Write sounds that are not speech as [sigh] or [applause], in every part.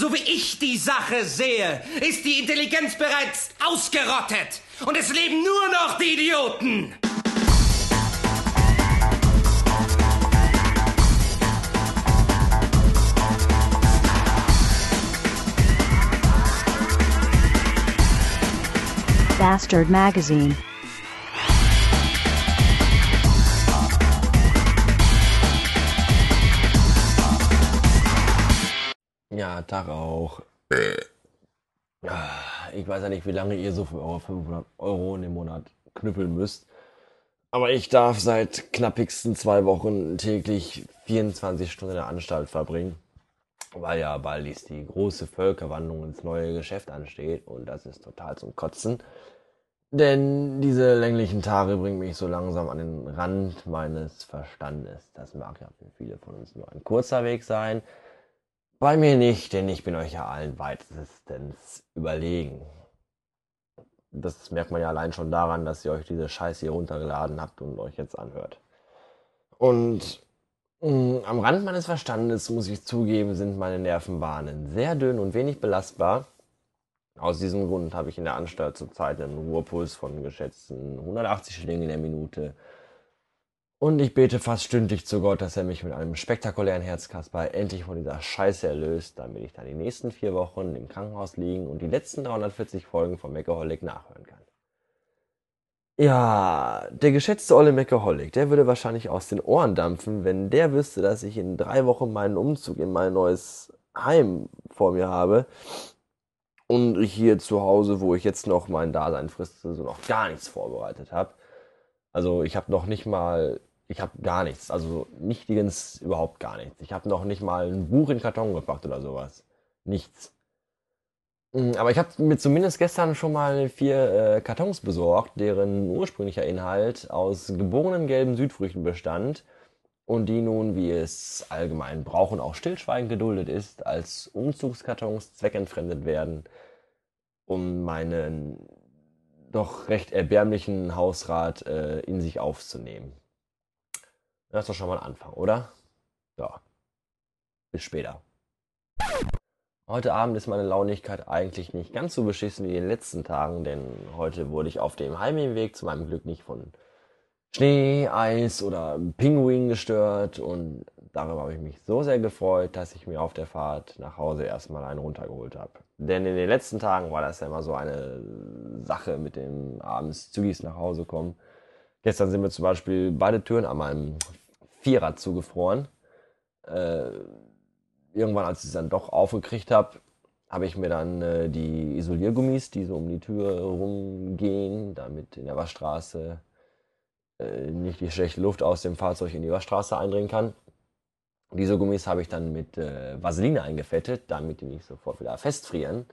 So wie ich die Sache sehe, ist die Intelligenz bereits ausgerottet. Und es leben nur noch die Idioten. Bastard Magazine. Ja, Tag auch. Ah, Ich weiß ja nicht, wie lange ihr so für eure 500 Euro in dem Monat knüppeln müsst. Aber ich darf seit knappigsten zwei Wochen täglich 24 Stunden in der Anstalt verbringen. Weil ja bald ist die große Völkerwanderung ins neue Geschäft ansteht und das ist total zum Kotzen. Denn diese länglichen Tage bringen mich so langsam an den Rand meines Verstandes. Das mag ja für viele von uns nur ein kurzer Weg sein. Bei mir nicht, denn ich bin euch ja allen weitestens überlegen. Das merkt man ja allein schon daran, dass ihr euch diese Scheiße hier runtergeladen habt und euch jetzt anhört. Und mh, am Rand meines Verstandes, muss ich zugeben, sind meine Nervenbahnen sehr dünn und wenig belastbar. Aus diesem Grund habe ich in der Anstalt zurzeit einen Ruhepuls von geschätzten 180 Schlägen in der Minute. Und ich bete fast stündlich zu Gott, dass er mich mit einem spektakulären Herzkasper endlich von dieser Scheiße erlöst, damit ich dann die nächsten vier Wochen im Krankenhaus liegen und die letzten 340 Folgen von Meckaholic nachhören kann. Ja, der geschätzte Olle Meckaholic, der würde wahrscheinlich aus den Ohren dampfen, wenn der wüsste, dass ich in drei Wochen meinen Umzug in mein neues Heim vor mir habe und ich hier zu Hause, wo ich jetzt noch mein Dasein friste, so noch gar nichts vorbereitet habe. Also ich habe noch nicht mal, ich habe gar nichts, also nichtigens überhaupt gar nichts. Ich habe noch nicht mal ein Buch in Karton gepackt oder sowas. Nichts. Mm, Aber ich habe mir zumindest gestern schon mal vier äh, Kartons besorgt, deren ursprünglicher Inhalt aus geborenen gelben Südfrüchten bestand und die nun, wie es allgemein Brauch und auch stillschweigend geduldet ist, als Umzugskartons zweckentfremdet werden, um meinen doch recht erbärmlichen Hausrat äh, in sich aufzunehmen. Das ist doch schon mal ein Anfang, oder? Ja. Bis später. Heute Abend ist meine Launigkeit eigentlich nicht ganz so beschissen wie in den letzten Tagen, denn heute wurde ich auf dem Heimweg zu meinem Glück nicht von Schnee, Eis oder Pinguin gestört und darüber habe ich mich so sehr gefreut, dass ich mir auf der Fahrt nach Hause erstmal einen runtergeholt habe. Denn in den letzten Tagen war das ja immer so eine Sache mit dem abends zügig nach Hause kommen. Gestern sind mir zum Beispiel beide Türen an meinem Vierer zugefroren. Äh, irgendwann, als ich es dann doch aufgekriegt habe, habe ich mir dann äh, die Isoliergummis, die so um die Tür rumgehen, damit in der Waschstraße äh, nicht die schlechte Luft aus dem Fahrzeug in die Waschstraße eindringen kann. Diese Gummis habe ich dann mit äh, Vaseline eingefettet, damit die nicht sofort wieder festfrieren,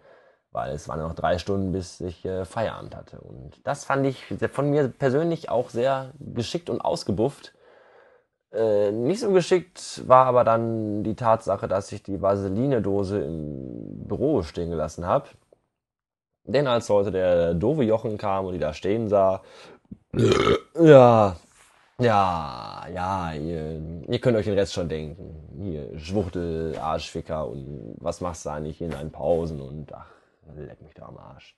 weil es waren noch drei Stunden, bis ich äh, Feierabend hatte. Und das fand ich von mir persönlich auch sehr geschickt und ausgebufft. Äh, nicht so geschickt war aber dann die Tatsache, dass ich die Vaseline-Dose im Büro stehen gelassen habe. Denn als heute der doofe Jochen kam und die da stehen sah, [clears throat] ja, ja, ja, ihr, ihr könnt euch den Rest schon denken. Hier, Schwuchtel, Arschficker und was machst du eigentlich in deinen Pausen und ach, leck mich da am Arsch.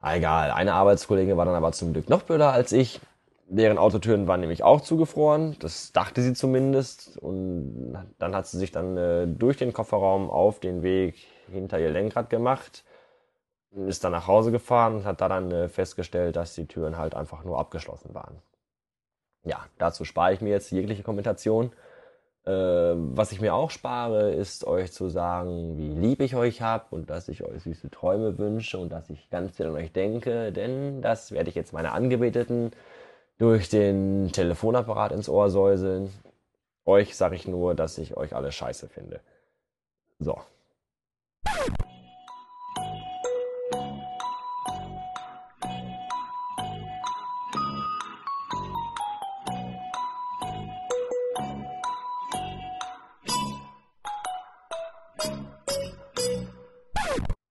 Ah, egal, eine Arbeitskollegin war dann aber zum Glück noch blöder als ich. Deren Autotüren waren nämlich auch zugefroren, das dachte sie zumindest. Und dann hat sie sich dann äh, durch den Kofferraum auf den Weg hinter ihr Lenkrad gemacht, ist dann nach Hause gefahren und hat da dann äh, festgestellt, dass die Türen halt einfach nur abgeschlossen waren ja, dazu spare ich mir jetzt jegliche Kommentation. Äh, was ich mir auch spare, ist euch zu sagen, wie lieb ich euch hab und dass ich euch süße Träume wünsche und dass ich ganz viel an euch denke, denn das werde ich jetzt meine Angebeteten durch den Telefonapparat ins Ohr säuseln. Euch sage ich nur, dass ich euch alle scheiße finde. So.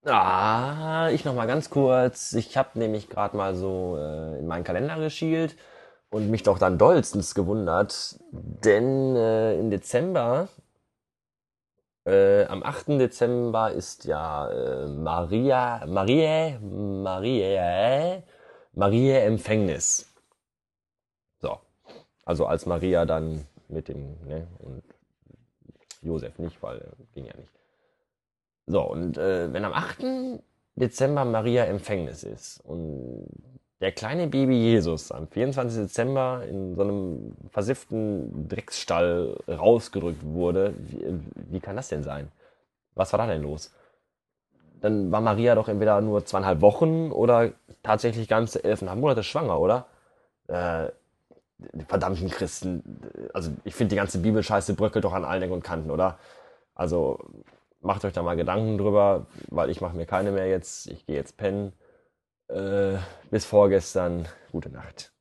Ah, ich noch mal ganz kurz. Ich habe nämlich gerade mal so äh, in meinen Kalender geschielt und mich doch dann dollstens gewundert, denn äh, im Dezember Äh, am 8. Dezember ist ja äh, Maria, Marie, Marie, Marie Empfängnis. So. Also als Maria dann mit dem, ne, und Josef nicht, weil äh, ging ja nicht. So, und äh, wenn am 8. Dezember Maria Empfängnis ist und der kleine Baby Jesus am 24. Dezember in so einem versifften Drecksstall rausgedrückt wurde, wie, wie kann das denn sein? Was war da denn los? Dann war Maria doch entweder nur zweieinhalb Wochen oder tatsächlich ganze elfeinhalb Monate schwanger, oder? Äh, die verdammten Christen. Also ich finde die ganze Bibelscheiße bröckelt doch an allen Ecken und Kanten, oder? Also macht euch da mal Gedanken drüber, weil ich mache mir keine mehr jetzt. Ich gehe jetzt pennen. Äh, bis vorgestern. Gute Nacht.